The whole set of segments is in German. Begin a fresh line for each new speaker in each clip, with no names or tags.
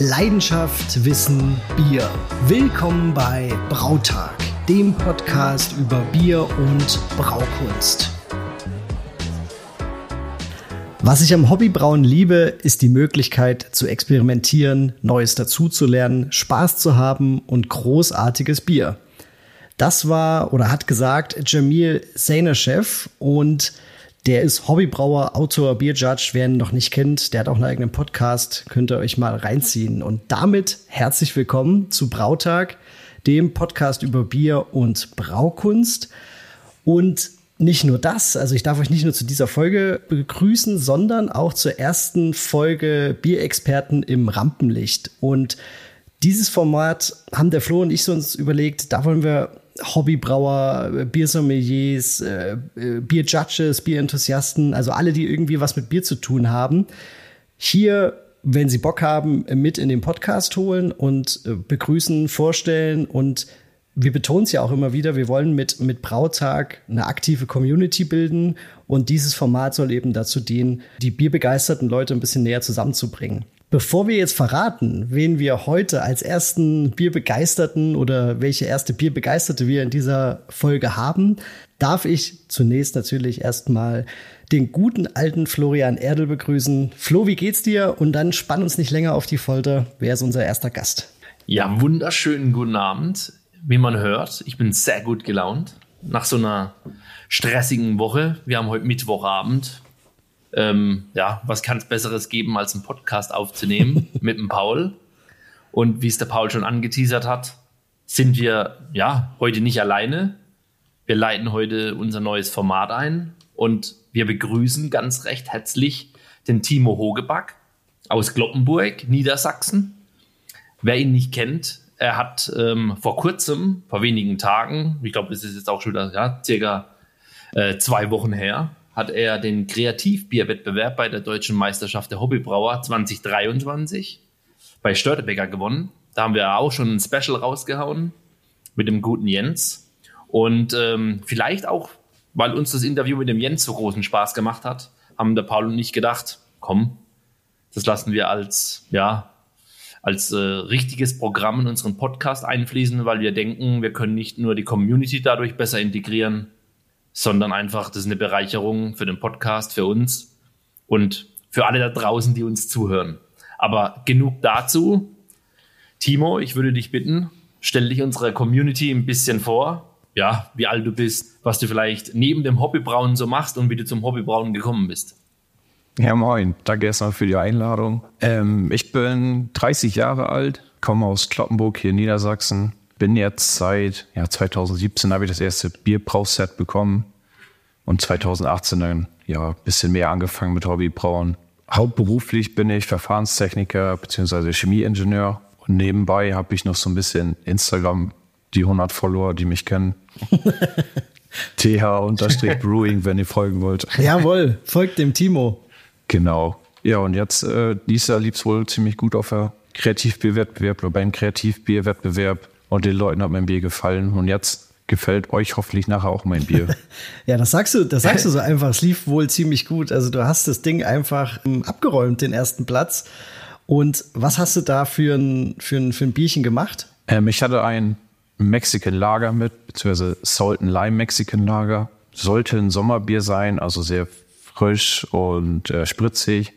Leidenschaft, Wissen, Bier. Willkommen bei Brautag, dem Podcast über Bier und Braukunst. Was ich am Hobbybrauen liebe, ist die Möglichkeit zu experimentieren, Neues dazuzulernen, Spaß zu haben und großartiges Bier. Das war oder hat gesagt Jamil Seinerchef und der ist Hobbybrauer, Autor, Bierjudge. Wer ihn noch nicht kennt, der hat auch einen eigenen Podcast. Könnt ihr euch mal reinziehen. Und damit herzlich willkommen zu Brautag, dem Podcast über Bier und Braukunst. Und nicht nur das, also ich darf euch nicht nur zu dieser Folge begrüßen, sondern auch zur ersten Folge Bierexperten im Rampenlicht. Und dieses Format haben der Flo und ich uns überlegt, da wollen wir Hobbybrauer, Biersommeliers, äh, äh, Bierjudges, Bierenthusiasten, also alle, die irgendwie was mit Bier zu tun haben, hier, wenn sie Bock haben, mit in den Podcast holen und äh, begrüßen, vorstellen und wir betonen es ja auch immer wieder, wir wollen mit, mit Brautag eine aktive Community bilden und dieses Format soll eben dazu dienen, die bierbegeisterten Leute ein bisschen näher zusammenzubringen. Bevor wir jetzt verraten, wen wir heute als ersten Bierbegeisterten oder welche erste Bierbegeisterte wir in dieser Folge haben, darf ich zunächst natürlich erstmal den guten alten Florian Erdel begrüßen. Flo, wie geht's dir? Und dann spann uns nicht länger auf die Folter. Wer ist unser erster Gast?
Ja, wunderschönen guten Abend. Wie man hört, ich bin sehr gut gelaunt. Nach so einer stressigen Woche. Wir haben heute Mittwochabend. Ähm, ja, was kann es Besseres geben, als einen Podcast aufzunehmen mit dem Paul? Und wie es der Paul schon angeteasert hat, sind wir ja heute nicht alleine. Wir leiten heute unser neues Format ein und wir begrüßen ganz recht herzlich den Timo Hogeback aus Gloppenburg, Niedersachsen. Wer ihn nicht kennt, er hat ähm, vor kurzem, vor wenigen Tagen, ich glaube, es ist jetzt auch schon wieder ja, circa äh, zwei Wochen her, hat er den Kreativbierwettbewerb bei der Deutschen Meisterschaft der Hobbybrauer 2023 bei Störtebecker gewonnen. Da haben wir auch schon ein Special rausgehauen mit dem guten Jens. Und ähm, vielleicht auch, weil uns das Interview mit dem Jens so großen Spaß gemacht hat, haben der Paul und ich gedacht, komm, das lassen wir als, ja, als äh, richtiges Programm in unseren Podcast einfließen, weil wir denken, wir können nicht nur die Community dadurch besser integrieren, sondern einfach, das ist eine Bereicherung für den Podcast, für uns und für alle da draußen, die uns zuhören. Aber genug dazu. Timo, ich würde dich bitten, stell dich unserer Community ein bisschen vor. Ja, wie alt du bist, was du vielleicht neben dem Hobbybrauen so machst und wie du zum Hobbybrauen gekommen bist.
Ja, moin. Danke erstmal für die Einladung. Ähm, ich bin 30 Jahre alt, komme aus Kloppenburg hier in Niedersachsen, bin jetzt seit ja, 2017 habe ich das erste Bierbrauset bekommen und 2018 dann ja ein bisschen mehr angefangen mit Hobbybrauen. Hauptberuflich bin ich Verfahrenstechniker bzw. Chemieingenieur und nebenbei habe ich noch so ein bisschen Instagram, die 100 Follower, die mich kennen. TH-Brewing, wenn ihr folgen wollt.
Jawohl, folgt dem Timo.
Genau. Ja, und jetzt, äh, lief es wohl ziemlich gut auf der Kreativbierwettbewerb oder beim Kreativbierwettbewerb. Und den Leuten hat mein Bier gefallen. Und jetzt gefällt euch hoffentlich nachher auch mein Bier.
ja, das sagst du, das sagst du so einfach. Es lief wohl ziemlich gut. Also du hast das Ding einfach ähm, abgeräumt, den ersten Platz. Und was hast du da für ein, für ein, für ein Bierchen gemacht?
Ähm, ich hatte ein Mexican Lager mit, beziehungsweise Salt and Lime Mexican Lager. Sollte ein Sommerbier sein, also sehr frisch und äh, spritzig.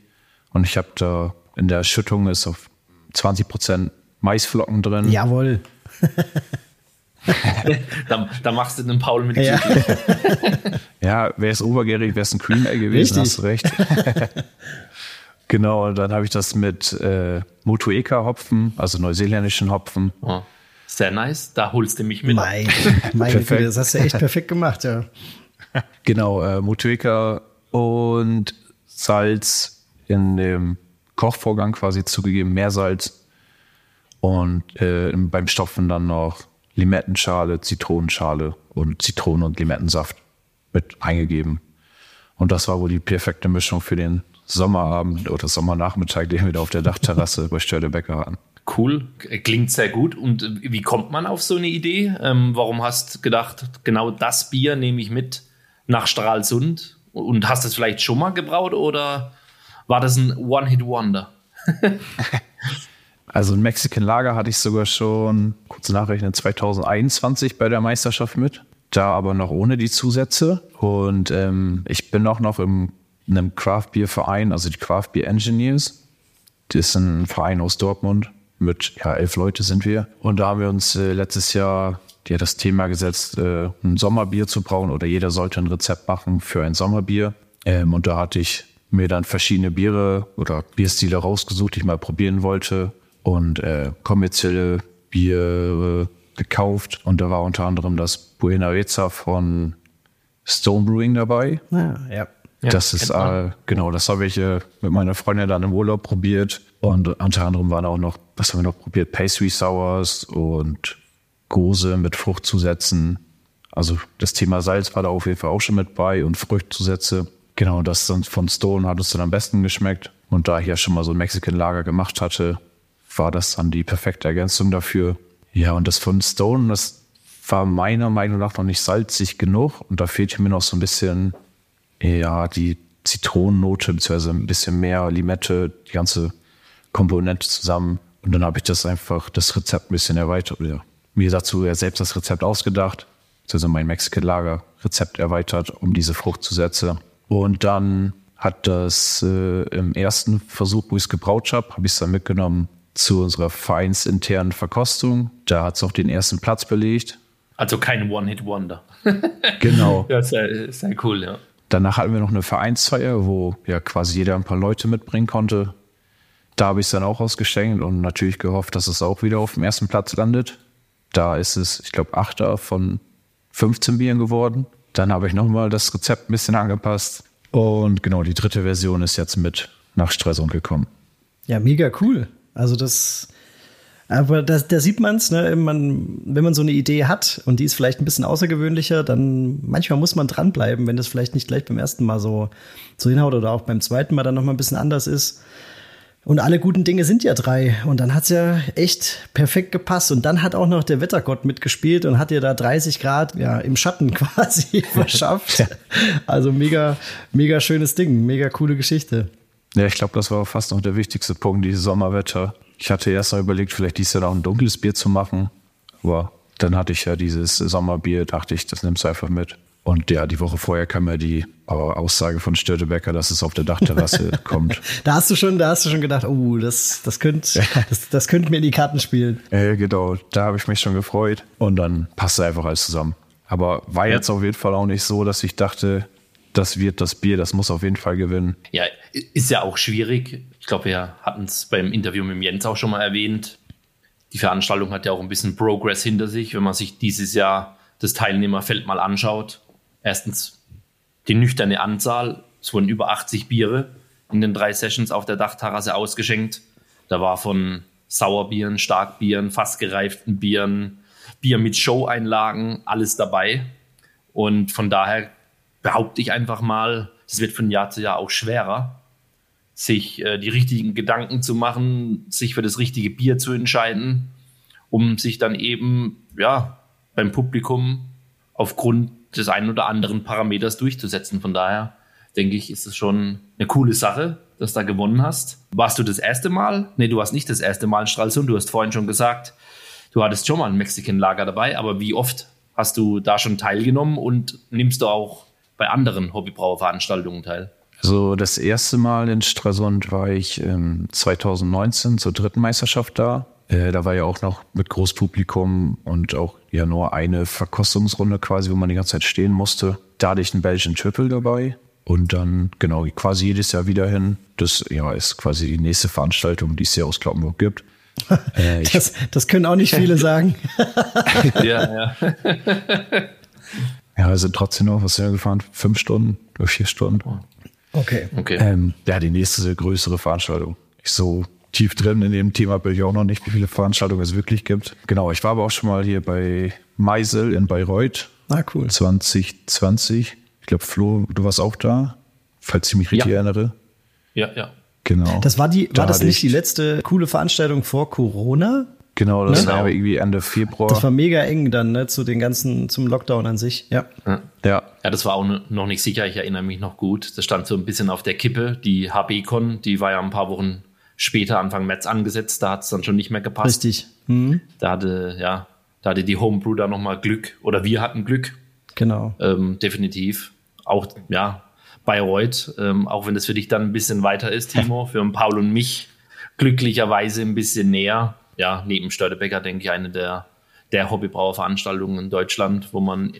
Und ich habe da in der Schüttung ist auf 20 Prozent Maisflocken drin.
Jawohl.
da, da, machst du den Paul mit
ja. ja, wäre es obergärig, wäre es ein Cream Ale gewesen, Richtig. hast du recht. genau, und dann habe ich das mit äh, Motueka-Hopfen, also neuseeländischen Hopfen. Oh,
sehr nice, da holst du mich mit.
Mein, meine Güte, das hast du echt perfekt gemacht, ja.
Genau, äh, Motueka und Salz in dem Kochvorgang quasi zugegeben, Meersalz und äh, beim Stopfen dann noch Limettenschale, Zitronenschale und Zitronen- und Limettensaft mit eingegeben. Und das war wohl die perfekte Mischung für den Sommerabend oder Sommernachmittag, den wir da auf der Dachterrasse bei Stördebecker hatten.
Cool, klingt sehr gut. Und wie kommt man auf so eine Idee? Ähm, warum hast du gedacht, genau das Bier nehme ich mit nach Stralsund? Und hast du es vielleicht schon mal gebraut oder war das ein One-Hit-Wonder?
Also ein Mexican Lager hatte ich sogar schon, kurz nachrechnen, 2021 bei der Meisterschaft mit. Da aber noch ohne die Zusätze. Und ähm, ich bin auch noch im, in einem Craft Beer Verein, also die Craft Beer Engineers. Das ist ein Verein aus Dortmund. Mit ja, elf Leute sind wir. Und da haben wir uns äh, letztes Jahr ja, das Thema gesetzt, äh, ein Sommerbier zu brauen oder jeder sollte ein Rezept machen für ein Sommerbier. Ähm, und da hatte ich mir dann verschiedene Biere oder Bierstile rausgesucht, die ich mal probieren wollte und äh, kommerzielle Bier gekauft. Und da war unter anderem das Buena Reza von Stone Brewing dabei.
Ah, ja.
Ja, das ist, äh, genau, das habe ich äh, mit meiner Freundin dann im Urlaub probiert. Und unter anderem waren auch noch, was haben wir noch probiert? Pastry Sours und Gose mit Fruchtzusätzen. Also das Thema Salz war da auf jeden Fall auch schon mit bei und Fruchtzusätze. Genau, das dann von Stone hat uns dann am besten geschmeckt. Und da ich ja schon mal so ein Mexican Lager gemacht hatte, war das dann die perfekte Ergänzung dafür. Ja, und das von Stone, das war meiner Meinung nach noch nicht salzig genug. Und da fehlte mir noch so ein bisschen, ja, die Zitronennote, beziehungsweise ein bisschen mehr Limette, die ganze Komponente zusammen. Und dann habe ich das einfach, das Rezept ein bisschen erweitert. Ja, mir dazu ja selbst das Rezept ausgedacht, also mein Mexican Lager Rezept erweitert, um diese Fruchtzusätze. Und dann hat das äh, im ersten Versuch, wo ich es gebraut habe, habe ich es dann mitgenommen zu unserer vereinsinternen Verkostung. Da hat es auch den ersten Platz belegt.
Also kein One-Hit-Wonder.
genau.
Ja, sehr, sehr cool, ja.
Danach hatten wir noch eine Vereinsfeier, wo ja quasi jeder ein paar Leute mitbringen konnte. Da habe ich es dann auch ausgeschenkt und natürlich gehofft, dass es auch wieder auf dem ersten Platz landet. Da ist es, ich glaube, Achter von 15 Bieren geworden. Dann habe ich nochmal das Rezept ein bisschen angepasst. Und genau, die dritte Version ist jetzt mit nach Stressund gekommen.
Ja, mega cool. Also das, aber da, da sieht man's, ne, man, wenn man so eine Idee hat und die ist vielleicht ein bisschen außergewöhnlicher, dann manchmal muss man dranbleiben, wenn das vielleicht nicht gleich beim ersten Mal so, so hinhaut oder auch beim zweiten Mal dann nochmal ein bisschen anders ist. Und alle guten Dinge sind ja drei. Und dann hat's ja echt perfekt gepasst. Und dann hat auch noch der Wettergott mitgespielt und hat dir da 30 Grad ja, im Schatten quasi verschafft. Also mega, mega schönes Ding, mega coole Geschichte.
Ja, ich glaube, das war fast noch der wichtigste Punkt, dieses Sommerwetter. Ich hatte erst mal überlegt, vielleicht dieses Jahr auch ein dunkles Bier zu machen. Aber dann hatte ich ja dieses Sommerbier, dachte ich, das nimmst du einfach mit. Und ja, die Woche vorher kam ja die Aussage von Störtebecker, dass es auf der Dachterrasse kommt.
Da hast du schon, da hast du schon gedacht, oh, das, das könnte, das, das könnte mir in die Karten spielen.
Äh, genau, da habe ich mich schon gefreut. Und dann passte einfach alles zusammen. Aber war jetzt auf jeden Fall auch nicht so, dass ich dachte, das wird das Bier, das muss auf jeden Fall gewinnen.
Ja, ist ja auch schwierig. Ich glaube, wir hatten es beim Interview mit Jens auch schon mal erwähnt. Die Veranstaltung hat ja auch ein bisschen Progress hinter sich, wenn man sich dieses Jahr das Teilnehmerfeld mal anschaut erstens die nüchterne Anzahl. Es wurden über 80 Biere in den drei Sessions auf der Dachterrasse ausgeschenkt. Da war von Sauerbieren, Starkbieren, fast gereiften Bieren, Bier mit Show-Einlagen, alles dabei. Und von daher behaupte ich einfach mal, es wird von Jahr zu Jahr auch schwerer, sich äh, die richtigen Gedanken zu machen, sich für das richtige Bier zu entscheiden, um sich dann eben ja beim Publikum aufgrund des einen oder anderen Parameters durchzusetzen. Von daher denke ich, ist es schon eine coole Sache, dass du da gewonnen hast. Warst du das erste Mal? Nee, du warst nicht das erste Mal in Stralsund. Du hast vorhin schon gesagt, du hattest schon mal ein Mexican-Lager dabei, aber wie oft hast du da schon teilgenommen und nimmst du auch bei anderen Hobbybrauerveranstaltungen teil?
Also das erste Mal in Stralsund war ich ähm, 2019 zur dritten Meisterschaft da. Äh, da war ja auch noch mit Großpublikum und auch ja nur eine Verkostungsrunde quasi, wo man die ganze Zeit stehen musste. Da hatte ich einen Belgian Triple dabei. Und dann, genau, quasi jedes Jahr wieder hin. Das ja, ist quasi die nächste Veranstaltung, die es hier aus Kloppenburg gibt.
Äh, das, das können auch nicht viele sagen.
ja, ja.
ja, wir sind trotzdem noch, was sind wir gefahren? Fünf Stunden oder vier Stunden.
Okay.
okay.
Ähm, ja, die nächste größere Veranstaltung. Ich so tief drin in dem Thema bin ich auch noch nicht, wie viele Veranstaltungen es wirklich gibt. Genau, ich war aber auch schon mal hier bei Meisel in Bayreuth.
Ah, cool.
2020. Ich glaube, Flo, du warst auch da, falls ich mich richtig
ja.
erinnere.
Ja, ja.
Genau.
Das war die, war da das nicht die letzte coole Veranstaltung vor Corona?
Genau, das ne? war irgendwie Ende Februar.
Das war mega eng dann, ne, zu den ganzen, zum Lockdown an sich, ja.
Ja. Ja, ja das war auch noch nicht sicher, ich erinnere mich noch gut. Das stand so ein bisschen auf der Kippe. Die HBCon, die war ja ein paar Wochen später Anfang März angesetzt, da hat es dann schon nicht mehr gepasst.
Richtig. Mhm.
Da hatte, ja, da hatte die Homebrew da nochmal Glück oder wir hatten Glück.
Genau.
Ähm, definitiv. Auch, ja, Bayreuth, ähm, auch wenn das für dich dann ein bisschen weiter ist, Timo, für Paul und mich glücklicherweise ein bisschen näher. Ja, neben Störtebecker denke ich eine der, der Hobbybrauerveranstaltungen in Deutschland, wo man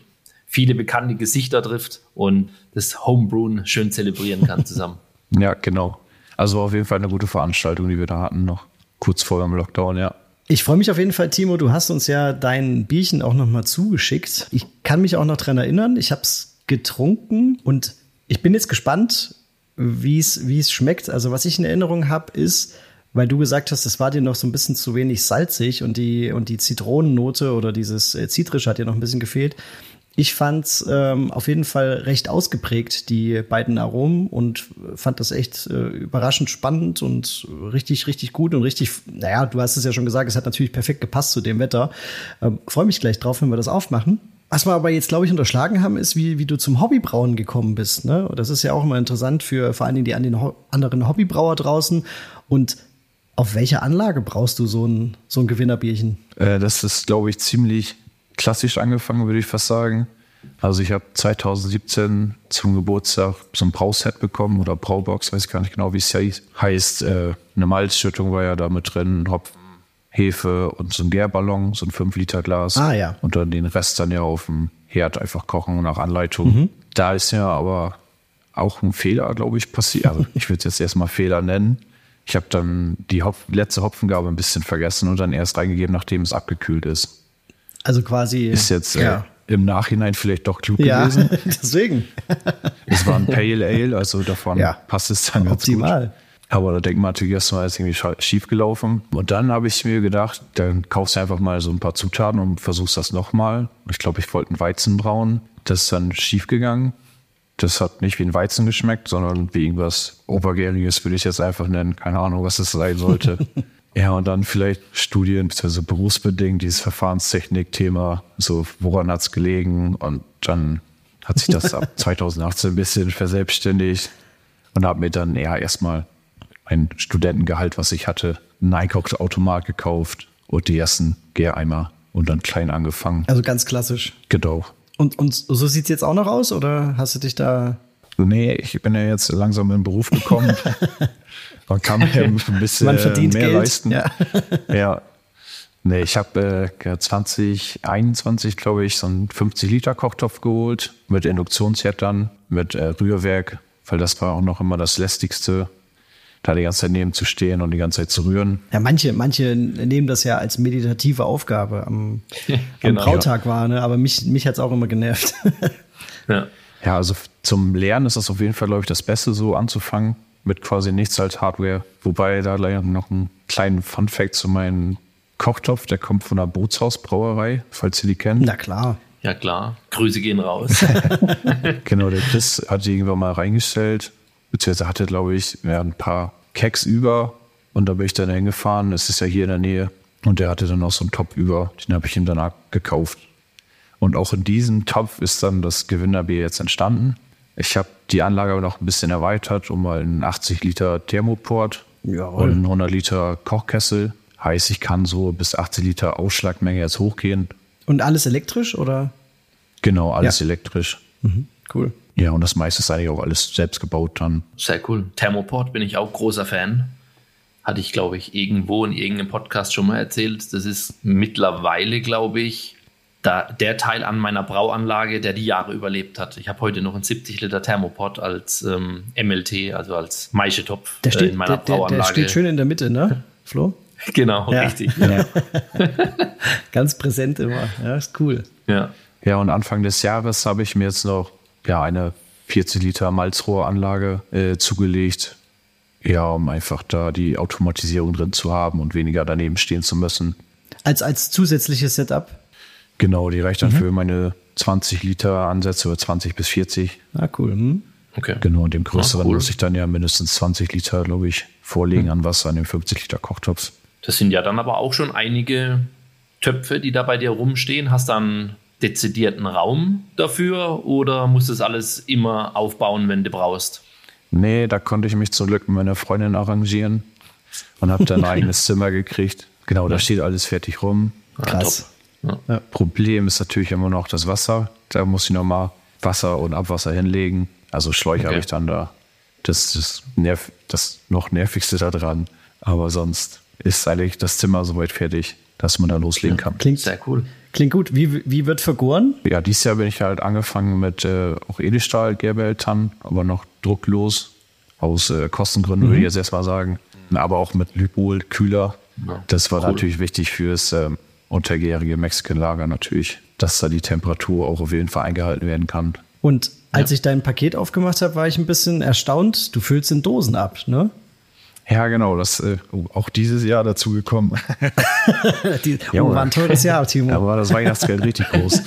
viele bekannte Gesichter trifft und das Homebrewen schön zelebrieren kann zusammen.
ja, genau. Also auf jeden Fall eine gute Veranstaltung, die wir da hatten, noch kurz vor dem Lockdown, ja.
Ich freue mich auf jeden Fall, Timo. Du hast uns ja dein Bierchen auch noch mal zugeschickt. Ich kann mich auch noch dran erinnern. Ich habe es getrunken und ich bin jetzt gespannt, wie es schmeckt. Also was ich in Erinnerung habe, ist, weil du gesagt hast, es war dir noch so ein bisschen zu wenig salzig und die, und die Zitronennote oder dieses äh, Zitrische hat dir noch ein bisschen gefehlt. Ich fand es ähm, auf jeden Fall recht ausgeprägt, die beiden Aromen, und fand das echt äh, überraschend spannend und richtig, richtig gut und richtig, naja, du hast es ja schon gesagt, es hat natürlich perfekt gepasst zu dem Wetter. Ähm, Freue mich gleich drauf, wenn wir das aufmachen. Was wir aber jetzt, glaube ich, unterschlagen haben, ist, wie, wie du zum Hobbybrauen gekommen bist. Ne? Das ist ja auch immer interessant für vor allen Dingen die anderen Hobbybrauer draußen. Und auf welcher Anlage brauchst du so ein, so ein Gewinnerbierchen?
Äh, das ist, glaube ich, ziemlich klassisch angefangen, würde ich fast sagen. Also ich habe 2017 zum Geburtstag so ein Brauset bekommen oder Braubox, weiß ich gar nicht genau, wie es heißt. Äh, eine Malzschüttung war ja da mit drin, Hopfen, Hefe und so ein Gärballon, so ein 5-Liter-Glas.
Ah ja.
Und dann den Rest dann ja auf dem Herd einfach kochen nach Anleitung. Mhm. Da ist ja aber auch ein Fehler, glaube ich, passiert. Also ich würde es jetzt erstmal Fehler nennen. Ich habe dann die Hopf letzte Hopfengabe ein bisschen vergessen und dann erst reingegeben, nachdem es abgekühlt ist.
Also quasi.
Ist jetzt äh, ja. äh, im Nachhinein vielleicht doch klug ja, gewesen.
deswegen.
es war ein Pale Ale, also davon ja. passt es dann ganz
Optimal.
gut. Aber da denkt man natürlich erstmal, ist irgendwie schief gelaufen. Und dann habe ich mir gedacht, dann kaufst du einfach mal so ein paar Zutaten und versuchst das nochmal. Ich glaube, ich wollte einen Weizen brauen. Das ist dann schief gegangen. Das hat nicht wie ein Weizen geschmeckt, sondern wie irgendwas Obergäriges, würde ich jetzt einfach nennen. Keine Ahnung, was das sein sollte. Ja, und dann vielleicht Studien, also berufsbedingt, dieses Verfahrenstechnik-Thema, so woran hat es gelegen? Und dann hat sich das ab 2018 ein bisschen verselbstständigt und habe mir dann eher erstmal ein Studentengehalt, was ich hatte, einen Einkaufsautomat gekauft und die ersten Gäreimer und dann klein angefangen.
Also ganz klassisch.
Genau.
Und, und so sieht es jetzt auch noch aus oder hast du dich da
Nee, ich bin ja jetzt langsam in den Beruf gekommen. Man kann ja ein bisschen
Man
verdient mehr
Geld.
leisten.
Ja.
ja. Nee, ich habe äh, 2021, glaube ich, so einen 50-Liter-Kochtopf geholt mit Induktionsherd dann, mit äh, Rührwerk, weil das war auch noch immer das lästigste, da die ganze Zeit neben zu stehen und die ganze Zeit zu rühren.
Ja, manche, manche nehmen das ja als meditative Aufgabe am, genau, am Brautag ja. war, ne? aber mich, mich hat es auch immer genervt.
ja. ja, also zum Lernen ist das auf jeden Fall, glaube ich, das Beste, so anzufangen mit quasi nichts als Hardware. Wobei da leider noch einen kleinen Fun-Fact zu meinem Kochtopf, der kommt von der Bootshausbrauerei, falls ihr die kennt.
Na klar.
Ja, klar. Grüße gehen raus.
genau, der Chris hat die irgendwann mal reingestellt, beziehungsweise hatte, glaube ich, ja, ein paar Keks über und da bin ich dann hingefahren. Es ist ja hier in der Nähe und der hatte dann auch so einen Topf über, den habe ich ihm danach gekauft. Und auch in diesem Topf ist dann das Gewinnerbier jetzt entstanden. Ich habe die Anlage noch ein bisschen erweitert um mal einen 80 Liter Thermoport Jawohl. und einen 100 Liter Kochkessel. Heißt, ich kann so bis 80 Liter Ausschlagmenge jetzt hochgehen.
Und alles elektrisch oder?
Genau, alles ja. elektrisch.
Mhm, cool.
Ja, und das meiste ist eigentlich auch alles selbst gebaut dann.
Sehr cool. Thermoport bin ich auch großer Fan. Hatte ich, glaube ich, irgendwo in irgendeinem Podcast schon mal erzählt. Das ist mittlerweile, glaube ich, da, der Teil an meiner Brauanlage, der die Jahre überlebt hat. Ich habe heute noch einen 70 Liter Thermopot als ähm, MLT, also als Maischetopf
der steht, äh, in meiner der, Brauanlage. Der steht schön in der Mitte, ne, Flo?
Genau, ja. richtig. Ja.
Ganz präsent immer. Ja, ist cool.
Ja.
Ja, und Anfang des Jahres habe ich mir jetzt noch ja, eine 40 Liter Malzrohranlage äh, zugelegt. Ja, um einfach da die Automatisierung drin zu haben und weniger daneben stehen zu müssen.
Als, als zusätzliches Setup?
Genau, die reicht dann mhm. für meine 20 Liter Ansätze oder 20 bis 40.
Ah, cool. Mhm.
Okay. Genau, und dem größeren ah, cool. muss ich dann ja mindestens 20 Liter, glaube ich, vorlegen mhm. an Wasser, an dem 50 Liter Kochtopf.
Das sind ja dann aber auch schon einige Töpfe, die da bei dir rumstehen. Hast du einen dezidierten Raum dafür oder musst du das alles immer aufbauen, wenn du brauchst?
Nee, da konnte ich mich zum Glück mit meiner Freundin arrangieren. und habe dann ein eigenes Zimmer gekriegt. Genau, da steht alles fertig rum.
Krass.
Ja. Problem ist natürlich immer noch das Wasser. Da muss ich nochmal Wasser und Abwasser hinlegen. Also Schläuche
Okay.
habe ich dann da. Das ist nerv das noch nervigste da dran. Aber sonst ist eigentlich das Zimmer soweit fertig, dass man da loslegen kann.
Klingt,
Sehr cool.
Klingt gut. Wie, wie wird vergoren?
Ja, dieses Jahr bin ich halt angefangen mit äh, auch Edelstahl, Gerbereltann, aber noch drucklos. Aus äh, Kostengründen würde ich jetzt erstmal sagen. Aber auch mit Lybol, Kühler.
Ja,
Das war
cool.
natürlich wichtig fürs ähm, untergärige Mexican-Lager natürlich, dass da die Temperatur auch auf jeden Fall eingehalten werden kann.
Und als ich dein Paket aufgemacht habe, war ich ein bisschen erstaunt. Du füllst in Dosen ab, ne?
Ja, genau, das äh, auch dieses Jahr dazu gekommen.
Die,
Ja,
oh, war ein teures Jahr, Timo.
Da war das Weihnachtsgeld richtig groß.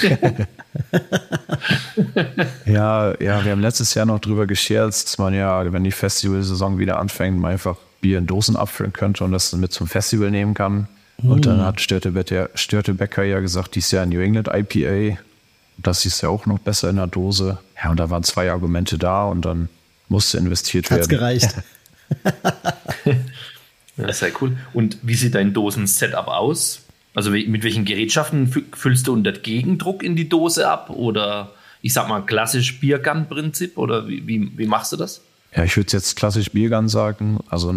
ja, ja, wir haben letztes Jahr noch drüber gescherzt, dass man ja, wenn die Festivalsaison wieder anfängt, man einfach Bier in Dosen abfüllen könnte und das dann mit zum Festival nehmen kann. Und dann hat Störtebecker, Störtebecker ja gesagt, dies Jahr New England IPA. Das ist ja auch noch besser in der Dose. Ja, und da waren zwei Argumente da und dann musste investiert
Hat's
werden.
gereicht.
Ja, sehr cool. Und wie sieht dein Dosen-Setup aus? Also mit welchen Gerätschaften fü- füllst du unter Gegendruck in die Dose ab? Oder ich sag mal klassisch Biergun-Prinzip? Oder wie, wie, wie machst du das?
Ja, ich würde jetzt klassisch Biergun sagen. Also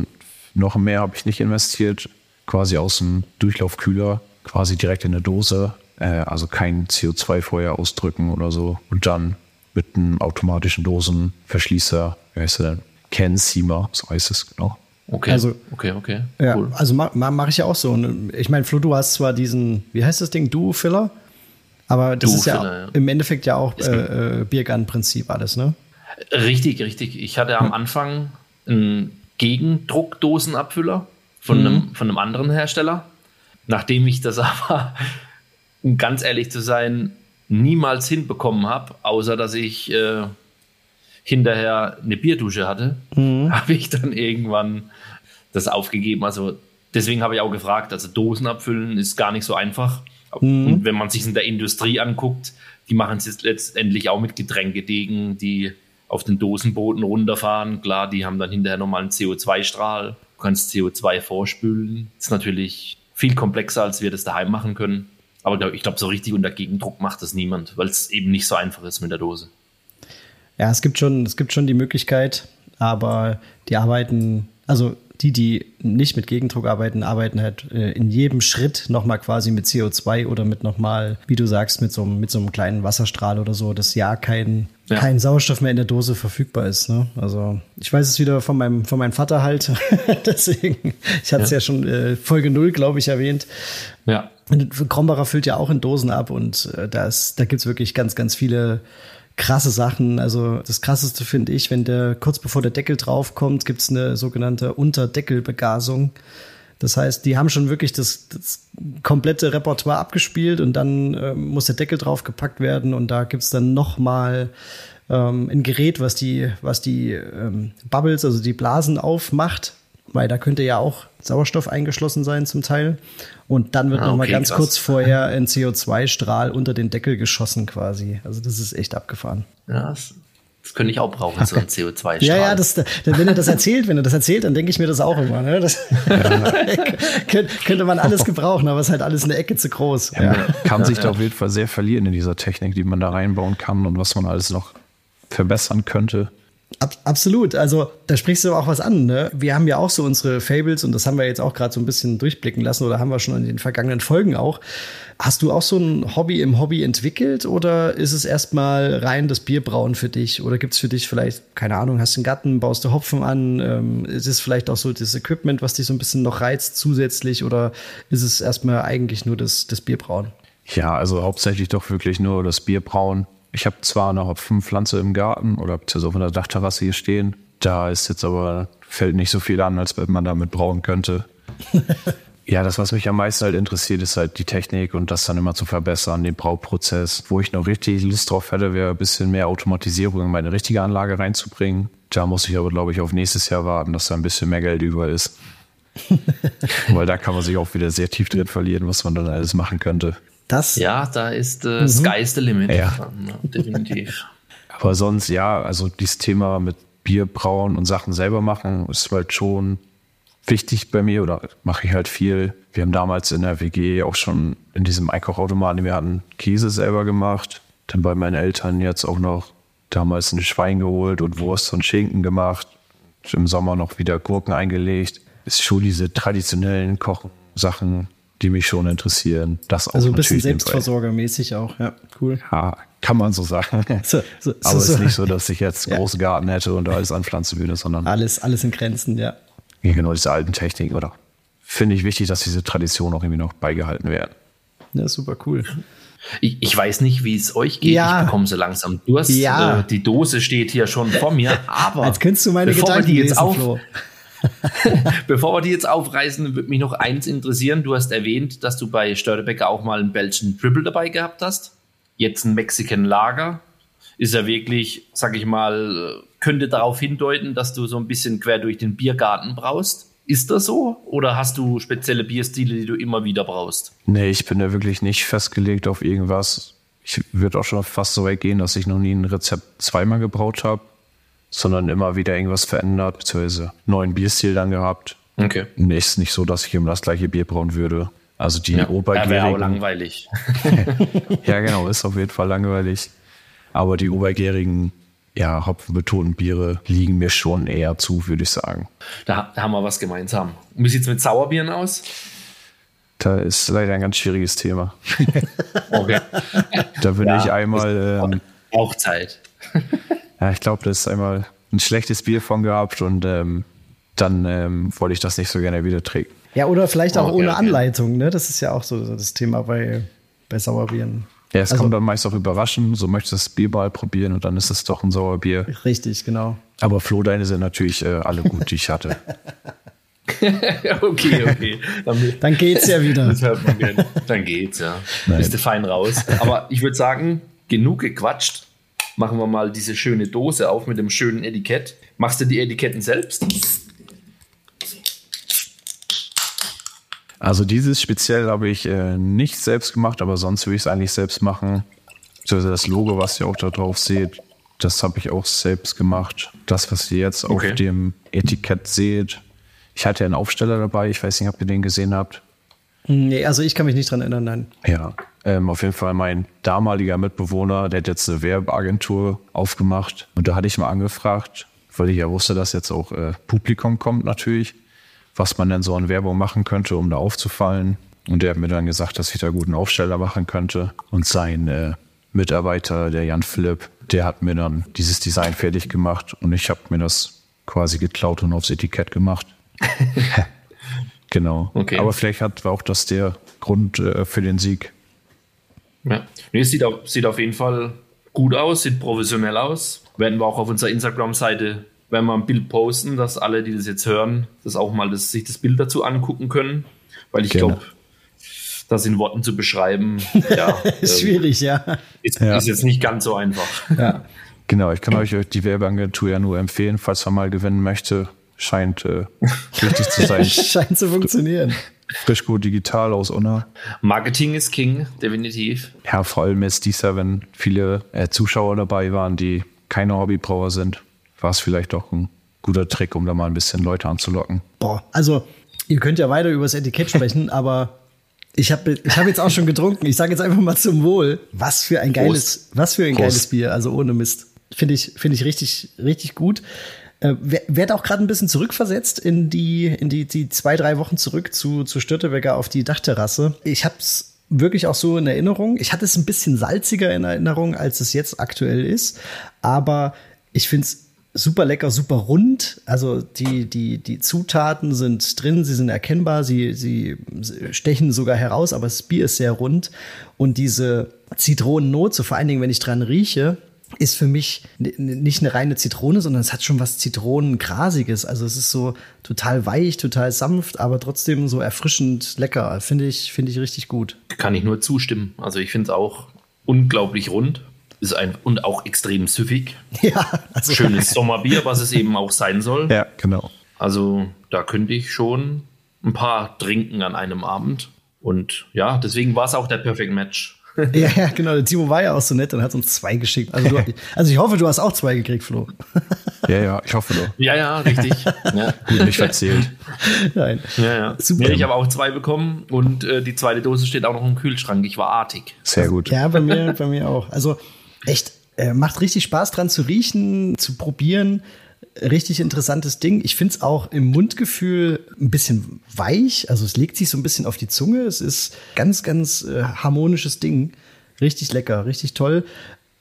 noch mehr habe ich nicht investiert. Quasi aus dem Durchlaufkühler, quasi direkt in eine Dose. Äh, also kein CO2 vorher ausdrücken oder so. Und dann mit einem automatischen Dosenverschließer, wie heißt der denn? Can Seamer, so heißt es genau.
Okay,
Also-
okay, okay.
Ja,
Cool.
also mache ma, mach ich ja auch so. Und Ich meine, Flo, du hast zwar diesen, wie heißt das Ding, Duo-Filler, aber das ist ja,
ja.
im Endeffekt ja auch äh, äh, Biergun-Prinzip alles, ne?
Richtig, richtig. Ich hatte am Anfang einen Gegendruckdosenabfüller von, einem, von einem anderen Hersteller. Nachdem ich das aber, um ganz ehrlich zu sein, niemals hinbekommen habe, außer dass ich äh, hinterher eine Bierdusche hatte, habe ich dann irgendwann das aufgegeben. Also deswegen habe ich auch gefragt, also Dosen abfüllen ist gar nicht so einfach. Und wenn man sich in der Industrie anguckt, die machen es jetzt letztendlich auch mit Getränkedegen, die auf den Dosenbooten runterfahren. Klar, die haben dann hinterher nochmal einen CO2-Strahl. Du kannst CO2 vorspülen. ist natürlich viel komplexer, als wir das daheim machen können. Aber ich glaube, so richtig unter Gegendruck macht das niemand, weil es eben nicht so einfach ist mit der Dose.
Ja, es gibt schon, es gibt schon die Möglichkeit, aber die arbeiten, also die, die nicht mit Gegendruck arbeiten, arbeiten halt äh, in jedem Schritt nochmal quasi mit CO2 oder mit nochmal, wie du sagst, mit so, einem- mit so einem kleinen Wasserstrahl oder so, dass ja kein,
Ja.
kein Sauerstoff mehr in der Dose verfügbar ist. Ne? Also ich weiß es wieder von meinem, von meinem Vater halt. Deswegen, ich hatte es ja. schon äh, Folge 0, glaube ich, erwähnt.
Ja.
Und Krombacher füllt ja auch in Dosen ab und äh, da, ist, da gibt's wirklich ganz, ganz viele krasse Sachen. Also das krasseste finde ich, wenn der kurz bevor der Deckel draufkommt, gibt's eine sogenannte Unterdeckelbegasung. Das heißt, die haben schon wirklich das, das komplette Repertoire abgespielt und dann ähm, muss der Deckel draufgepackt werden und da gibt's dann noch mal ähm, ein Gerät, was die, was die ähm, Bubbles, also die Blasen aufmacht, weil da könnte ja auch Sauerstoff eingeschlossen sein zum Teil. Und dann wird
Ah,
noch mal
okay,
ganz
krass.
kurz vorher ein CO2-Strahl unter den Deckel geschossen quasi. Also das ist echt abgefahren.
Ja, das, das könnte ich auch brauchen, so ein CO2-Strahl.
Ja, ja, das, wenn er das erzählt, wenn er das erzählt, dann denke ich mir das auch immer. Ne? Das könnte, könnte man alles gebrauchen, aber es ist halt alles eine Ecke zu groß.
Man kann sich da auf jeden Fall sehr verlieren in dieser Technik, die man da reinbauen kann und was man alles noch verbessern könnte.
Ab, absolut. Also da sprichst du aber auch was an. Ne? Wir haben ja auch so unsere Fables und das haben wir jetzt auch gerade so ein bisschen durchblicken lassen oder haben wir schon in den vergangenen Folgen auch. Hast du auch so ein Hobby im Hobby entwickelt oder ist es erstmal rein das Bierbrauen für dich? Oder gibt es für dich vielleicht, keine Ahnung, hast du einen Garten, baust du Hopfen an? Ähm, ist es vielleicht auch so das Equipment, was dich so ein bisschen noch reizt zusätzlich oder ist es erstmal eigentlich nur das, das Bierbrauen?
Ja, also hauptsächlich doch wirklich nur das Bierbrauen. Ich habe zwar noch fünf Pflanze im Garten oder beziehungsweise auf einer Dachterrasse hier stehen. Da ist jetzt aber, fällt nicht so viel an, als wenn man damit brauen könnte. ja, das, was mich am meisten halt interessiert, ist halt die Technik und das dann immer zu verbessern, den Brauprozess. Wo ich noch richtig Lust drauf hätte, wäre ein bisschen mehr Automatisierung in meine richtige Anlage reinzubringen. Da muss ich aber, glaube ich, auf nächstes Jahr warten, dass da ein bisschen mehr Geld über ist. Weil da kann man sich auch wieder sehr tief drin verlieren, was man dann alles machen könnte.
Das
Ja, da ist äh, Sky's the Limit.
Ja.
Ja, definitiv.
Aber sonst, ja, also dieses Thema mit Bier brauen und Sachen selber machen, ist halt schon wichtig bei mir oder mache ich halt viel. Wir haben damals in der WG auch schon in diesem Einkochautomaten, wir hatten Käse selber gemacht. Dann bei meinen Eltern jetzt auch noch damals ein Schwein geholt und Wurst und Schinken gemacht. Im Sommer noch wieder Gurken eingelegt. Ist schon diese traditionellen Kochsachen, die mich schon interessieren. Das auch
also ein bisschen selbstversorgermäßig auch, ja, cool.
Ja, kann man so sagen. So, so, Aber es ist nicht so, dass ich jetzt ja. großen Garten hätte und alles anpflanzen würde, sondern.
Alles, alles in Grenzen, ja.
Ja, genau, diese alten Techniken, oder? Finde ich wichtig, dass diese Traditionen auch irgendwie noch beigehalten werden.
Ja, super cool.
Ich, ich weiß nicht, wie es euch geht. Ja. Ich bekomme so langsam Durst.
Ja.
Äh, die Dose steht hier schon vor mir. Aber
Als könntest du meine
bevor
Gedanken
wir die jetzt
lesen,
auf,
Flo.
Bevor wir die jetzt aufreißen, würde mich noch eins interessieren. Du hast erwähnt, dass du bei Störtebecker auch mal einen Belgian Triple dabei gehabt hast. Jetzt ein Mexican Lager. Ist ja wirklich, sag ich mal, könnte darauf hindeuten, dass du so ein bisschen quer durch den Biergarten brauchst. Ist das so? Oder hast du spezielle Bierstile, die du immer wieder brauchst?
Nee, ich bin da wirklich nicht festgelegt auf irgendwas. Ich würde auch schon fast so weit gehen, dass ich noch nie ein Rezept zweimal gebraut habe, sondern immer wieder irgendwas verändert, beziehungsweise neuen Bierstil dann gehabt.
Okay.
Ist nicht so, dass ich immer das gleiche Bier brauen würde. Also die ja, Obergärigen.
auch langweilig.
ja, genau, ist auf jeden Fall langweilig. Aber die Obergärigen ja, hopfenbetonten Biere liegen mir schon eher zu, würde ich sagen.
Da, da haben wir was gemeinsam. Und wie sieht es mit Sauerbieren aus?
Da ist leider ein ganz schwieriges Thema.
okay.
Da würde ja, ich einmal.
Ähm, auch Zeit.
Ja, ich glaube, da ist einmal ein schlechtes Bier von gehabt und ähm, dann ähm, wollte ich das nicht so gerne wieder trinken.
Ja, oder vielleicht auch okay, ohne okay. Anleitung, ne? Das ist ja auch so das Thema bei, bei Sauerbieren.
Ja, es also, kommt dann meist auch überraschen. So möchtest du das Bier mal probieren und dann ist es doch ein Sauerbier.
Richtig, genau.
Aber Flo, deine sind natürlich äh, alle gut, die ich hatte.
okay, okay.
Dann, dann geht's ja wieder.
Dann geht's, ja. Nein. Bist du fein raus. Aber ich würde sagen, genug gequatscht. Machen wir mal diese schöne Dose auf mit dem schönen Etikett. Machst du die Etiketten selbst?
Also dieses speziell habe ich äh, nicht selbst gemacht, aber sonst würde ich es eigentlich selbst machen. Also das Logo, was ihr auch da drauf seht, das habe ich auch selbst gemacht. Das, was ihr jetzt okay. auf dem Etikett seht. Ich hatte einen Aufsteller dabei, ich weiß nicht, ob ihr den gesehen habt.
Nee, also ich kann mich nicht dran erinnern, nein.
Ja, ähm, auf jeden Fall mein damaliger Mitbewohner, der hat jetzt eine Werbeagentur aufgemacht. Und da hatte ich mal angefragt, weil ich ja wusste, dass jetzt auch äh, Publikum kommt natürlich was man denn so an Werbung machen könnte, um da aufzufallen. Und der hat mir dann gesagt, dass ich da guten Aufsteller machen könnte. Und sein äh, Mitarbeiter, der Jan Philipp, der hat mir dann dieses Design fertig gemacht und ich habe mir das quasi geklaut und aufs Etikett gemacht. genau. Okay. Aber vielleicht hat auch das der Grund äh, für den Sieg.
Ja, nee, es sieht auf, sieht auf jeden Fall gut aus, sieht professionell aus. Werden wir auch auf unserer Instagram-Seite werden wir ein Bild posten, dass alle, die das jetzt hören, das auch mal das, sich das Bild dazu angucken können. Weil ich glaube, das in Worten zu beschreiben, ja,
ist ähm, schwierig, ja.
Ist,
ja.
ist, jetzt nicht ganz so einfach.
Ja.
Genau, ich kann euch die Werbeagentur ja nur empfehlen, falls man mal gewinnen möchte. Scheint äh, richtig zu sein.
Scheint zu funktionieren.
Frisch gut digital aus Unna.
Marketing ist King, definitiv.
Ja, vor allem ist dies ja, wenn viele äh, Zuschauer dabei waren, die keine Hobbybrauer sind war es vielleicht doch ein guter Trick, um da mal ein bisschen Leute anzulocken.
Boah, also ihr könnt ja weiter über das Etikett sprechen, aber ich habe ich hab jetzt auch schon getrunken. Ich sage jetzt einfach mal zum Wohl. Was für ein geiles, was für ein Prost. geiles Bier, also ohne Mist. Finde ich, finde ich richtig, richtig gut. Äh, werd auch gerade ein bisschen zurückversetzt in die, in die, die zwei, drei Wochen zurück zu, zu Störtebecker auf die Dachterrasse. Ich hab's wirklich auch so in Erinnerung. Ich hatte es ein bisschen salziger in Erinnerung, als es jetzt aktuell ist. Aber ich finde es super lecker, super rund. Also die, die, die Zutaten sind drin, sie sind erkennbar, sie, sie stechen sogar heraus, aber das Bier ist sehr rund. Und diese Zitronennote, vor allen Dingen, wenn ich dran rieche, ist für mich nicht eine reine Zitrone, sondern es hat schon was Zitronengrasiges. Also es ist so total weich, total sanft, aber trotzdem so erfrischend lecker. Finde ich, finde ich richtig gut.
Kann ich nur zustimmen. Also ich finde es auch unglaublich rund. Ist ein, und auch extrem süffig.
Ja, also
Schönes Sommerbier, was es eben auch sein soll.
Ja, genau.
Also da könnte ich schon ein paar trinken an einem Abend. Und ja, deswegen war es auch der Perfect Match.
ja, ja, genau. Der Timo war ja auch so nett und hat uns zwei geschickt. Also, du, also ich hoffe, du hast auch zwei gekriegt, Flo.
Ja, ja, ich hoffe doch.
Ja, ja, richtig. Ja.
Gut, nicht verzählt.
Nein.
Ja, ja.
Super.
Nee, ich habe auch zwei bekommen und äh, die zweite Dose steht auch noch im Kühlschrank. Ich war artig.
Sehr gut.
Ja, bei mir, bei mir auch. Also echt, äh, macht richtig Spaß dran zu riechen, zu probieren. Richtig interessantes Ding. Ich finde es auch im Mundgefühl ein bisschen weich. Also es legt sich so ein bisschen auf die Zunge. Es ist ganz, ganz äh, harmonisches Ding. Richtig lecker, richtig toll.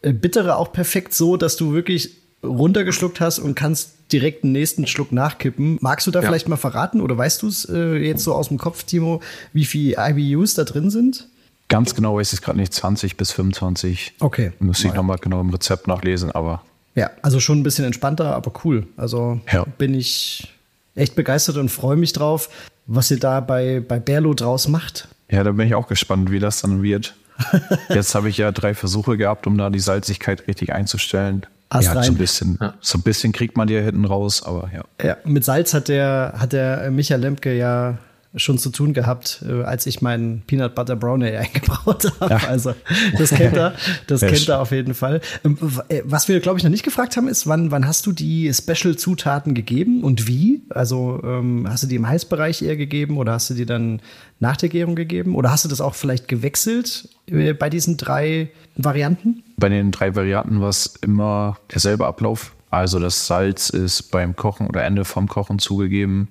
Äh, bittere auch perfekt so, dass du wirklich runtergeschluckt hast und kannst direkt den nächsten Schluck nachkippen. Magst du da
Ja.
vielleicht mal verraten oder weißt du es äh, jetzt so aus dem Kopf, Timo, wie viel IBUs da drin sind?
Ganz genau weiß ich gerade nicht, 20 bis 25.
Okay.
Müsste ich nochmal genau im Rezept nachlesen, aber
Ja, also schon ein bisschen entspannter, aber cool. Also
Ja.
bin ich echt begeistert und freue mich drauf, was ihr da bei, bei Berlo draus macht.
ja, da bin ich auch gespannt, wie das dann wird. Jetzt habe ich ja drei Versuche gehabt, um da die Salzigkeit richtig einzustellen.
Ast
ja, so ein bisschen, so ein bisschen kriegt man die ja hinten raus, aber ja.
Ja, mit Salz hat der, hat der Michael Lemke ja schon zu tun gehabt, äh, als ich meinen Peanut Butter Brownie eingebraut habe.
Ja.
Also das kennt er, das kennt er auf jeden Fall. Ähm, äh, Was wir, glaube ich, noch nicht gefragt haben, ist, wann, wann hast du die Special-Zutaten gegeben und wie? Also ähm, hast du die im Heißbereich eher gegeben oder hast du die dann nach der Gärung gegeben? Oder hast du das auch vielleicht gewechselt äh, bei diesen drei Varianten?
Bei den drei Varianten war es immer derselbe Ablauf. Also das Salz ist beim Kochen oder Ende vom Kochen zugegeben.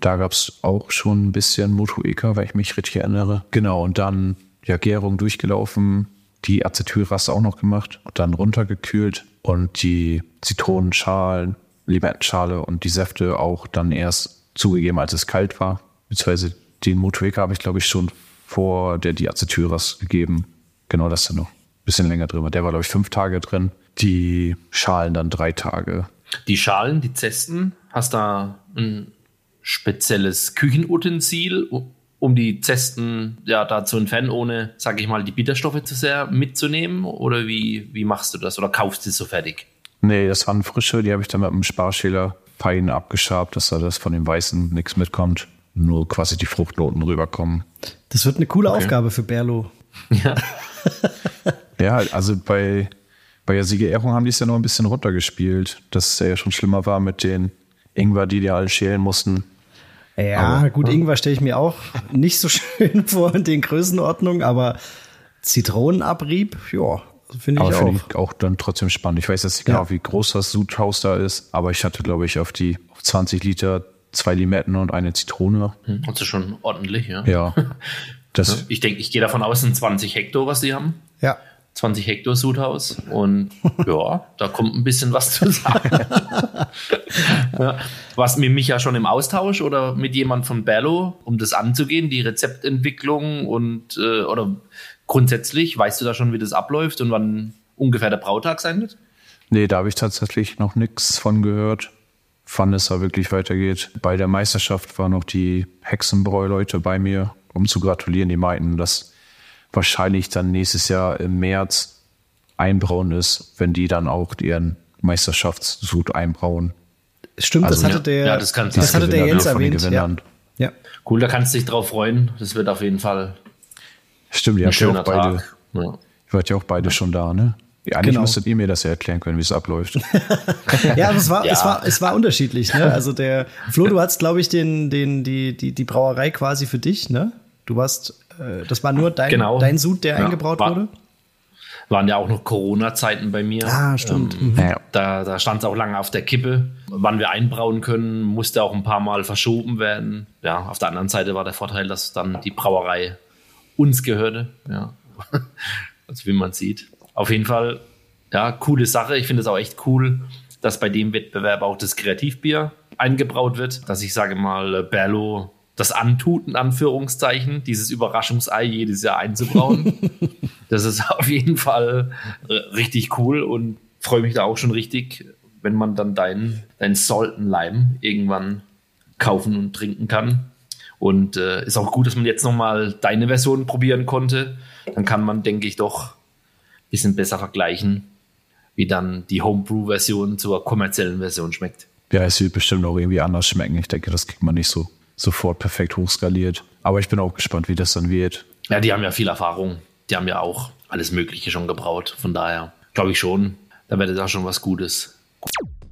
Da gab es auch schon ein bisschen Motueka, weil ich mich richtig erinnere. Genau, und dann ja Gärung durchgelaufen, die Acetylrasse auch noch gemacht und dann runtergekühlt und die Zitronenschalen, Limettenschale und die Säfte auch dann erst zugegeben, als es kalt war. Beziehungsweise den Motueka habe ich, glaube ich, schon vor der Diacetylrasse gegeben. Genau, das dann noch ein bisschen länger drin war. Der war, glaube ich, fünf Tage drin. Die Schalen dann drei Tage.
Die Schalen, die Zesten, hast da ein spezielles Küchenutensil, um die Zesten ja da zu entfernen, ohne, sag ich mal, die Bitterstoffe zu sehr mitzunehmen? Oder wie, wie machst du das? Oder kaufst du es so fertig?
Nee, das waren frische, die habe ich dann mit einem Sparschäler fein abgeschabt, dass da das von dem Weißen nichts mitkommt. Nur quasi die Fruchtnoten rüberkommen.
Das wird eine coole Aufgabe für Berlo.
Ja.
Ja, also bei, bei der Siegerehrung haben die es ja noch ein bisschen runtergespielt, dass es ja schon schlimmer war mit den Ingwer, die die alle schälen mussten.
Ja,
Aber-
gut, Ingwer stelle ich mir auch nicht so schön vor in den Größenordnungen, aber Zitronenabrieb, ja, finde ich
Aber
auch.
finde ich auch dann trotzdem spannend. Ich weiß jetzt nicht genau,
Ja.
wie groß das Sudhaus da ist, aber ich hatte, glaube ich, auf die auf 20 Liter zwei Limetten und eine Zitrone.
Also schon ordentlich, ja.
Ja. Das,
Ich denke, ich gehe davon aus, es sind 20 Hektar, was die haben.
Ja.
20 Hektar Sudhaus und ja, da kommt ein bisschen was zu sagen. ja. Du mit Micha schon im Austausch oder mit jemand von Berlo, um das anzugehen, die Rezeptentwicklung und äh, oder grundsätzlich, weißt du da schon, wie das abläuft und wann ungefähr der Brautag sein wird?
Nee, da habe ich tatsächlich noch nichts von gehört. Wann es da wirklich weitergeht. Bei der Meisterschaft waren noch die Hexenbräu-Leute bei mir, um zu gratulieren. Die meinten, dass wahrscheinlich dann nächstes Jahr im März einbrauen ist, wenn die dann auch ihren Meisterschaftssud einbrauen.
Stimmt, das
Also,
hatte
ja.
der,
Ja, das kann-
das hatte der Jens erwähnt. Ja. Ja.
Cool, da kannst du dich drauf freuen. Das wird auf jeden Fall
Stimmt, ihr
ein
habt ja
schöner
auch beide,
Tag. Ja.
ihr wart ja auch beide schon da, ne? Ja, eigentlich
Genau.
müsstet ihr mir das ja erklären können, wie es abläuft.
Ja, aber es war,
Ja.
es war, es war unterschiedlich, ne? Also der Flo, du hattest, glaube ich, den, den, die, die, die Brauerei quasi für dich, ne? Du warst, das war nur dein,
Genau.
dein Sud, der
Ja,
eingebraut
war-
wurde?
Waren ja auch noch Corona-Zeiten bei mir.
Ah, stimmt.
Ähm,
Ja.
Da, da stand es auch lange auf der Kippe. Wann wir einbrauen können, musste auch ein paar Mal verschoben werden. Ja, auf der anderen Seite war der Vorteil, dass dann die Brauerei uns gehörte. Ja. Also wie man sieht. Auf jeden Fall, ja, coole Sache. Ich finde es auch echt cool, dass bei dem Wettbewerb auch das Kreativbier eingebraut wird. Dass ich sage mal, äh, Berlo das antut, in Anführungszeichen, dieses Überraschungsei jedes Jahr einzubrauen. Das ist auf jeden Fall äh, richtig cool und freue mich da auch schon richtig, wenn man dann deinen dein Salten Lime irgendwann kaufen und trinken kann. Und äh, ist auch gut, dass man jetzt nochmal deine Version probieren konnte. Dann kann man, denke ich, doch ein bisschen besser vergleichen, wie dann die Homebrew-Version zur kommerziellen Version schmeckt.
Ja, es wird bestimmt auch irgendwie anders schmecken. Ich denke, das kriegt man nicht so sofort perfekt hochskaliert. Aber ich bin auch gespannt, wie das dann wird.
Ja, die haben ja viel Erfahrung. Die haben ja auch alles Mögliche schon gebraut. Von daher glaube ich schon, da wird da schon was Gutes.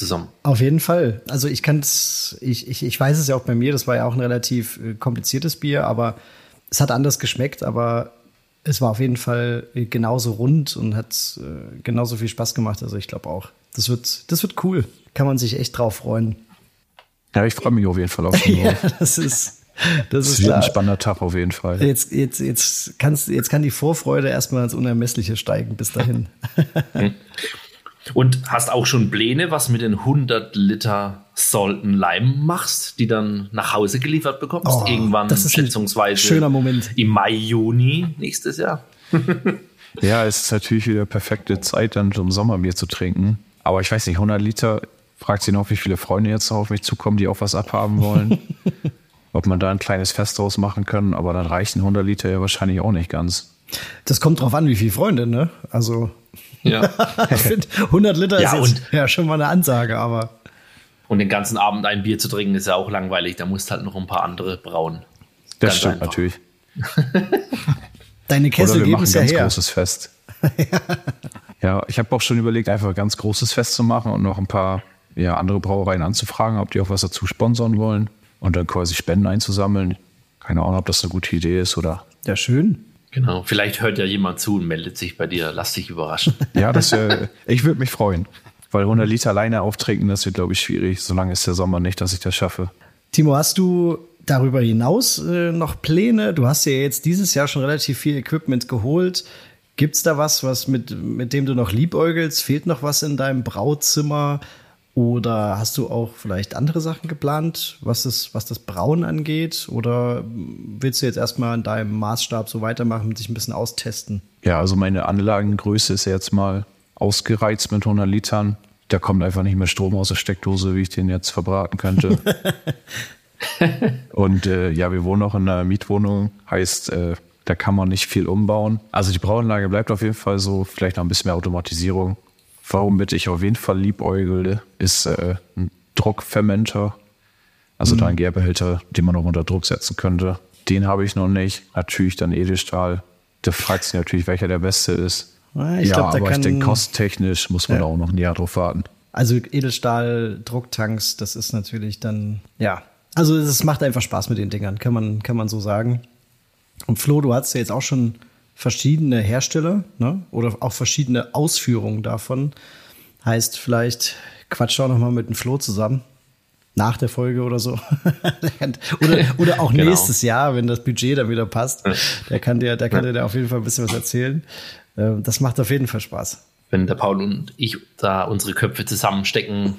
zusammen.
Auf jeden Fall. Also ich kann es, ich, ich, ich weiß es ja auch bei mir, das war ja auch ein relativ äh, kompliziertes Bier, aber es hat anders geschmeckt, aber es war auf jeden Fall genauso rund und hat äh, genauso viel Spaß gemacht. Also ich glaube auch, das wird, das wird cool. Kann man sich echt drauf freuen.
Ja, ich freue mich auf jeden Fall auf den
ja, das ist. Das,
das ist klar. ein spannender Tag auf jeden Fall.
Jetzt, jetzt, jetzt, kannst, jetzt kann die Vorfreude erstmal ins Unermessliche steigen bis dahin.
Und hast auch schon Pläne, was mit den 100 Liter Salten Lime machst, die dann nach Hause geliefert bekommst? Oh, Irgendwann
das ist schätzungsweise schöner Moment.
im Mai, Juni nächstes Jahr.
ja, es ist natürlich wieder perfekte Zeit, dann zum Sommer Sommerbier zu trinken. Aber ich weiß nicht, 100 Liter, fragt sie noch, wie viele Freunde jetzt auf mich zukommen, die auch was abhaben wollen. Ob man da ein kleines Fest draus machen kann, aber dann reichen 100 Liter ja wahrscheinlich auch nicht ganz.
Das kommt drauf an, wie viele Freunde, ne? Also ja. ich finde, 100 Liter ja, ist jetzt, ja schon mal eine Ansage, aber.
Und den ganzen Abend ein Bier zu trinken ist ja auch langweilig. Da musst halt noch ein paar andere brauen.
Das ganz stimmt einfach. natürlich.
Deine Kessel Oder wir machen
ein ganz her. großes Fest. ja, ich habe auch schon überlegt, einfach ein ganz großes Fest zu machen und noch ein paar ja, andere Brauereien anzufragen, ob die auch was dazu sponsern wollen und dann quasi Spenden einzusammeln. Keine Ahnung, ob das eine gute Idee ist oder.
Ja, schön.
Genau, vielleicht hört ja jemand zu und meldet sich bei dir. Lass dich überraschen.
ja, das, äh, ich würde mich freuen. Weil 100 Liter alleine auftrinken, das wird, glaube ich, schwierig. Solange ist der Sommer nicht, dass ich das schaffe.
Timo, hast du darüber hinaus äh, noch Pläne? Du hast ja jetzt dieses Jahr schon relativ viel Equipment geholt. Gibt es da was, was mit, mit dem du noch liebäugelst? Fehlt noch was in deinem Brauzimmer? Oder hast du auch vielleicht andere Sachen geplant, was das, was das Brauen angeht? Oder willst du jetzt erstmal in deinem Maßstab so weitermachen und dich ein bisschen austesten?
Ja, also meine Anlagengröße ist jetzt mal ausgereizt mit 100 Litern. Da kommt einfach nicht mehr Strom aus der Steckdose, wie ich den jetzt verbraten könnte. und äh, ja, wir wohnen auch in einer Mietwohnung, heißt, äh, da kann man nicht viel umbauen. Also die Brauanlage bleibt auf jeden Fall so, vielleicht noch ein bisschen mehr Automatisierung womit ich auf jeden Fall liebäugle, ist äh, ein Druckfermenter. Also mhm. da ein Gärbehälter, den man auch unter Druck setzen könnte. Den habe ich noch nicht. Natürlich dann Edelstahl. Da fragt sich natürlich, welcher der beste ist. Ich ja, glaub, aber ich denke, kosttechnisch muss man ja. da auch noch ein Jahr drauf warten.
Also Edelstahl-Drucktanks, das ist natürlich dann, ja. Also es macht einfach Spaß mit den Dingern, kann man, kann man so sagen. Und Flo, du hast ja jetzt auch schon verschiedene Hersteller ne? oder auch verschiedene Ausführungen davon. Heißt, vielleicht quatscht auch noch mal mit dem Flo zusammen. Nach der Folge oder so. oder, oder auch genau. nächstes Jahr, wenn das Budget dann wieder passt. Der kann dir, der kann dir da auf jeden Fall ein bisschen was erzählen. Ähm, das macht auf jeden Fall Spaß.
Wenn der Paul und ich da unsere Köpfe zusammenstecken,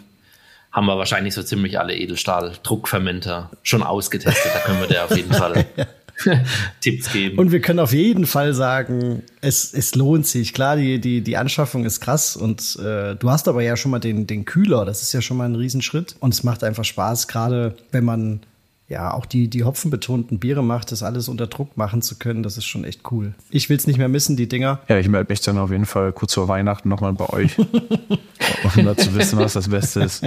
haben wir wahrscheinlich so ziemlich alle Edelstahl-Druckfermenter schon ausgetestet. Da können wir dir auf jeden Fall Tipps geben.
Und wir können auf jeden Fall sagen, es, es lohnt sich. Klar, die, die, die Anschaffung ist krass und äh, du hast aber ja schon mal den, den Kühler, das ist ja schon mal ein Riesenschritt. Und es macht einfach Spaß, gerade wenn man ja auch die, die hopfenbetonten Biere macht, das alles unter Druck machen zu können, das ist schon echt cool. Ich will es nicht mehr missen, die Dinger.
Ja, ich melde mich dann auf jeden Fall kurz vor Weihnachten nochmal bei euch, um da zu wissen, was das Beste ist.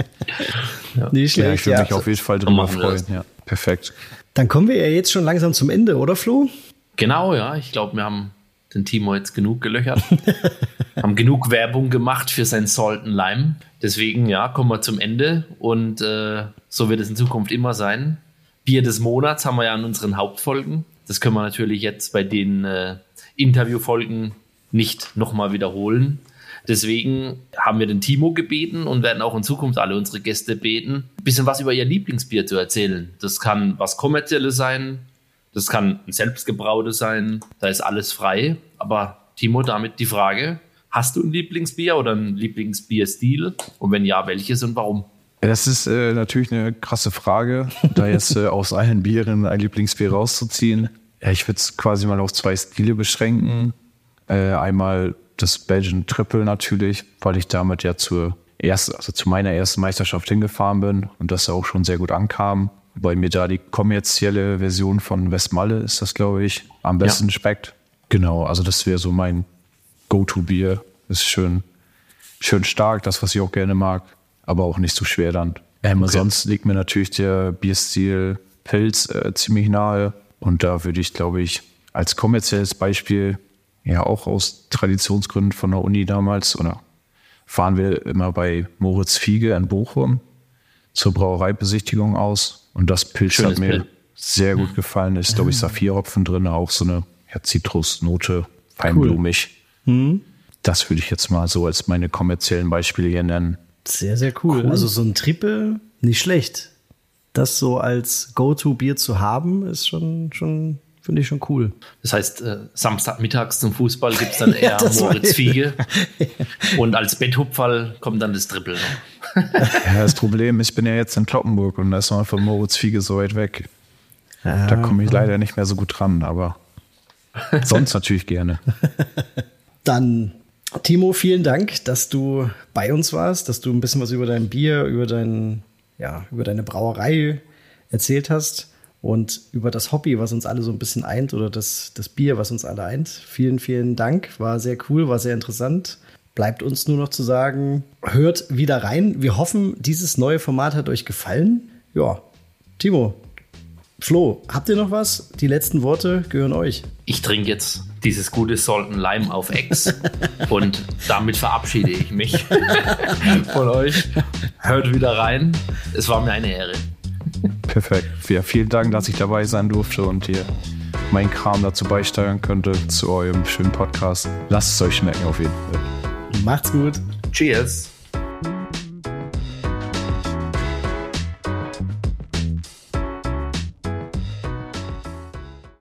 Ja. Nicht schlecht. Ja, ich würde mich auf jeden Fall drüber freuen. Ja, perfekt.
Dann kommen wir ja jetzt schon langsam zum Ende, oder Flo?
Genau, ja. Ich glaube, wir haben den Timo jetzt genug gelöchert. haben genug Werbung gemacht für sein Salt Lime. Deswegen, ja, kommen wir zum Ende. Und äh, so wird es in Zukunft immer sein. Bier des Monats haben wir ja in unseren Hauptfolgen. Das können wir natürlich jetzt bei den äh, Interviewfolgen nicht nochmal wiederholen. Deswegen haben wir den Timo gebeten und werden auch in Zukunft alle unsere Gäste beten, ein bisschen was über ihr Lieblingsbier zu erzählen. Das kann was Kommerzielles sein, das kann ein selbstgebrautes sein, da ist alles frei, aber Timo, damit die Frage, hast du ein Lieblingsbier oder ein Lieblingsbierstil? Und wenn ja, welches und warum?
Das ist äh, natürlich eine krasse Frage, da jetzt äh, aus allen Bieren ein Lieblingsbier rauszuziehen. Ja, ich würde es quasi mal auf zwei Stile beschränken. Äh, einmal das Belgian Triple natürlich, weil ich damit ja zur ersten, also zu meiner ersten Meisterschaft hingefahren bin und das auch schon sehr gut ankam. Weil mir da die kommerzielle Version von Westmalle ist das, glaube ich, am besten ja. schmeckt. Genau, also das wäre so mein Go-To-Bier. Ist schön, schön stark, das, was ich auch gerne mag aber auch nicht so schwer dann. Ähm, okay. Sonst liegt mir natürlich der Bierstil Pilz äh, ziemlich nahe. Und da würde ich, glaube ich, als kommerzielles Beispiel, ja auch aus Traditionsgründen von der Uni damals, oder fahren wir immer bei Moritz Fiege in Bochum zur Brauereibesichtigung aus. Und das Pilz Schönes hat mir Pilz. sehr gut gefallen. Ist, glaube ich, Saphirhopfen drin, auch so eine ja, Zitrusnote, feinblumig. Cool. Hm. Das würde ich jetzt mal so als meine kommerziellen Beispiele hier nennen.
Sehr, sehr cool. cool. Also so ein Triple, nicht schlecht. Das so als Go-To-Bier zu haben, ist schon, schon finde ich schon cool.
Das heißt, äh, Samstagmittags zum Fußball gibt es dann eher ja, Moritz Fiege. und als Betthupferl kommt dann das Triple
ja, das Problem, ich bin ja jetzt in Kloppenburg und da ist man von Moritz Fiege so weit weg. Ja, da komme ich leider nicht mehr so gut dran, aber sonst natürlich gerne.
Dann Timo, vielen Dank, dass du bei uns warst, dass du ein bisschen was über dein Bier, über, dein, ja, über deine Brauerei erzählt hast und über das Hobby, was uns alle so ein bisschen eint oder das, das Bier, was uns alle eint. Vielen, vielen Dank. War sehr cool, war sehr interessant. Bleibt uns nur noch zu sagen, hört wieder rein. Wir hoffen, dieses neue Format hat euch gefallen. Ja, Timo, Flo, habt ihr noch was? Die letzten Worte gehören euch.
Ich trinke jetzt dieses gute Salten Lime auf Ex und damit verabschiede ich mich von euch. Hört wieder rein. Es war mir eine Ehre.
Perfekt. Ja, vielen Dank, dass ich dabei sein durfte und hier meinen Kram dazu beisteuern könnte zu eurem schönen Podcast. Lasst es euch schmecken auf jeden Fall.
Macht's gut.
Cheers.